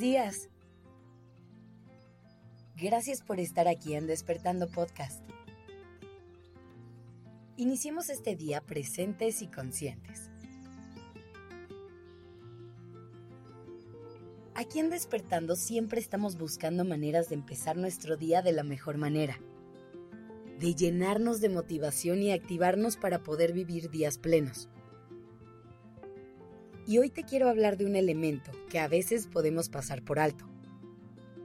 días. Gracias por estar aquí en Despertando Podcast. Iniciemos este día presentes y conscientes. Aquí en Despertando siempre estamos buscando maneras de empezar nuestro día de la mejor manera, de llenarnos de motivación y activarnos para poder vivir días plenos. Y hoy te quiero hablar de un elemento que a veces podemos pasar por alto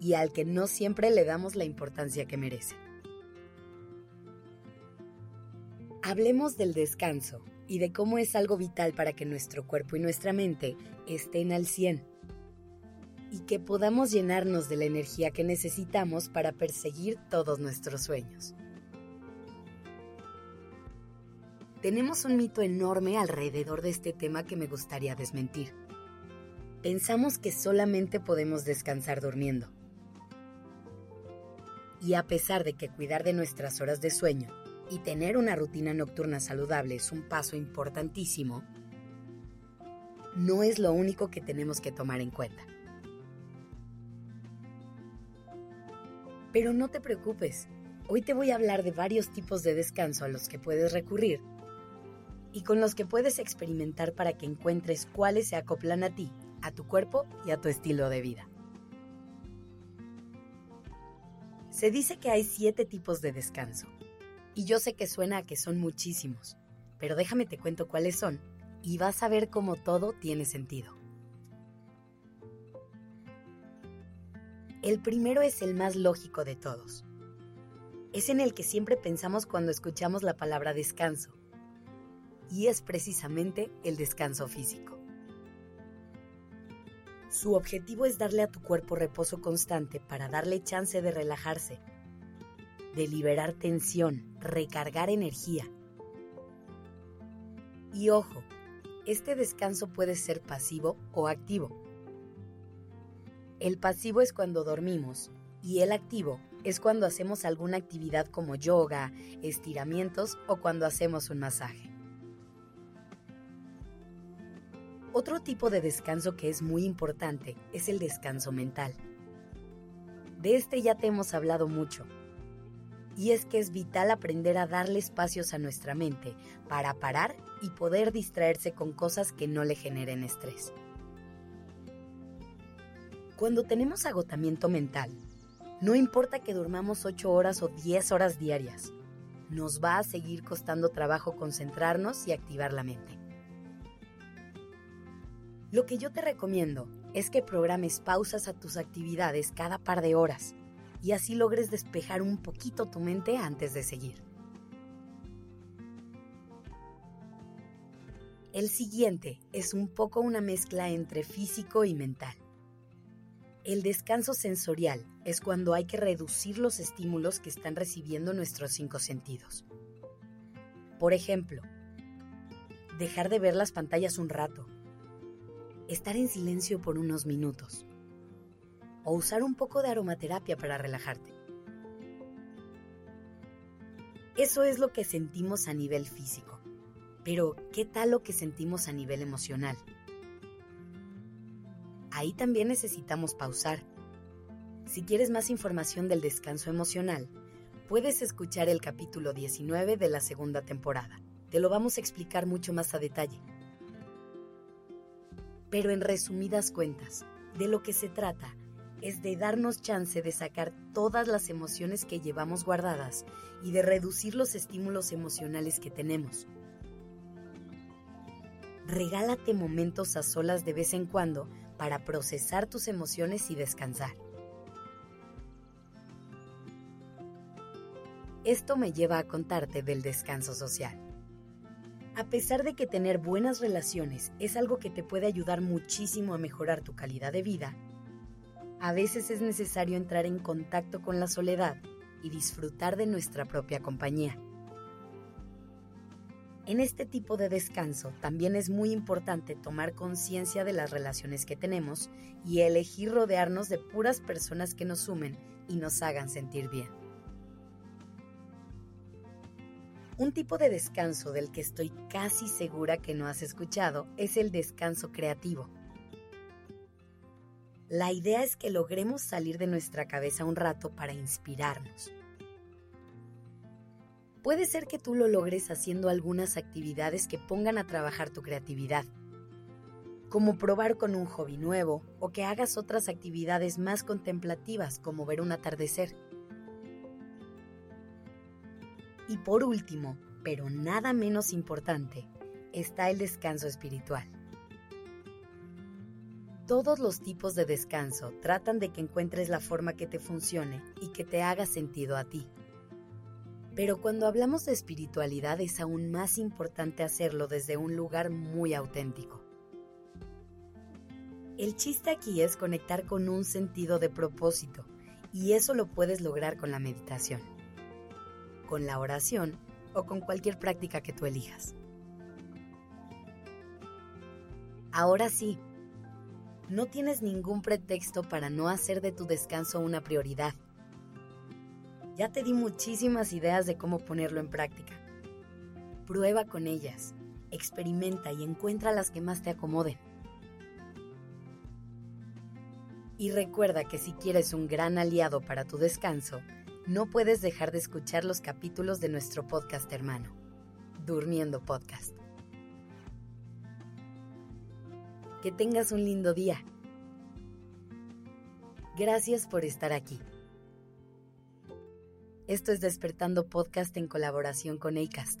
y al que no siempre le damos la importancia que merece. Hablemos del descanso y de cómo es algo vital para que nuestro cuerpo y nuestra mente estén al 100 y que podamos llenarnos de la energía que necesitamos para perseguir todos nuestros sueños. Tenemos un mito enorme alrededor de este tema que me gustaría desmentir. Pensamos que solamente podemos descansar durmiendo. Y a pesar de que cuidar de nuestras horas de sueño y tener una rutina nocturna saludable es un paso importantísimo, no es lo único que tenemos que tomar en cuenta. Pero no te preocupes, hoy te voy a hablar de varios tipos de descanso a los que puedes recurrir y con los que puedes experimentar para que encuentres cuáles se acoplan a ti, a tu cuerpo y a tu estilo de vida. Se dice que hay siete tipos de descanso, y yo sé que suena a que son muchísimos, pero déjame te cuento cuáles son y vas a ver cómo todo tiene sentido. El primero es el más lógico de todos. Es en el que siempre pensamos cuando escuchamos la palabra descanso y es precisamente el descanso físico. Su objetivo es darle a tu cuerpo reposo constante para darle chance de relajarse, de liberar tensión, recargar energía. Y ojo, este descanso puede ser pasivo o activo. El pasivo es cuando dormimos y el activo es cuando hacemos alguna actividad como yoga, estiramientos o cuando hacemos un masaje. Otro tipo de descanso que es muy importante es el descanso mental. De este ya te hemos hablado mucho. Y es que es vital aprender a darle espacios a nuestra mente para parar y poder distraerse con cosas que no le generen estrés. Cuando tenemos agotamiento mental, no importa que durmamos 8 horas o 10 horas diarias, nos va a seguir costando trabajo concentrarnos y activar la mente. Lo que yo te recomiendo es que programes pausas a tus actividades cada par de horas y así logres despejar un poquito tu mente antes de seguir. El siguiente es un poco una mezcla entre físico y mental. El descanso sensorial es cuando hay que reducir los estímulos que están recibiendo nuestros cinco sentidos. Por ejemplo, dejar de ver las pantallas un rato, estar en silencio por unos minutos o usar un poco de aromaterapia para relajarte. Eso es lo que sentimos a nivel físico, pero ¿qué tal lo que sentimos a nivel emocional? Ahí también necesitamos pausar. Si quieres más información del descanso emocional, puedes escuchar el capítulo 19 de la segunda temporada. Te lo vamos a explicar mucho más a detalle. Pero en resumidas cuentas, de lo que se trata es de darnos chance de sacar todas las emociones que llevamos guardadas y de reducir los estímulos emocionales que tenemos. Regálate momentos a solas de vez en cuando para procesar tus emociones y descansar. Esto me lleva a contarte del descanso social. A pesar de que tener buenas relaciones es algo que te puede ayudar muchísimo a mejorar tu calidad de vida, a veces es necesario entrar en contacto con la soledad y disfrutar de nuestra propia compañía. En este tipo de descanso también es muy importante tomar conciencia de las relaciones que tenemos y elegir rodearnos de puras personas que nos sumen y nos hagan sentir bien. Un tipo de descanso del que estoy casi segura que no has escuchado es el descanso creativo. La idea es que logremos salir de nuestra cabeza un rato para inspirarnos. Puede ser que tú lo logres haciendo algunas actividades que pongan a trabajar tu creatividad, como probar con un hobby nuevo o que hagas otras actividades más contemplativas como ver un atardecer. Y por último, pero nada menos importante, está el descanso espiritual. Todos los tipos de descanso tratan de que encuentres la forma que te funcione y que te haga sentido a ti. Pero cuando hablamos de espiritualidad es aún más importante hacerlo desde un lugar muy auténtico. El chiste aquí es conectar con un sentido de propósito y eso lo puedes lograr con la meditación, con la oración o con cualquier práctica que tú elijas. Ahora sí, no tienes ningún pretexto para no hacer de tu descanso una prioridad. Ya te di muchísimas ideas de cómo ponerlo en práctica. Prueba con ellas, experimenta y encuentra las que más te acomoden. Y recuerda que si quieres un gran aliado para tu descanso, no puedes dejar de escuchar los capítulos de nuestro podcast hermano, Durmiendo Podcast. Que tengas un lindo día. Gracias por estar aquí. Esto es Despertando Podcast en colaboración con ACAST.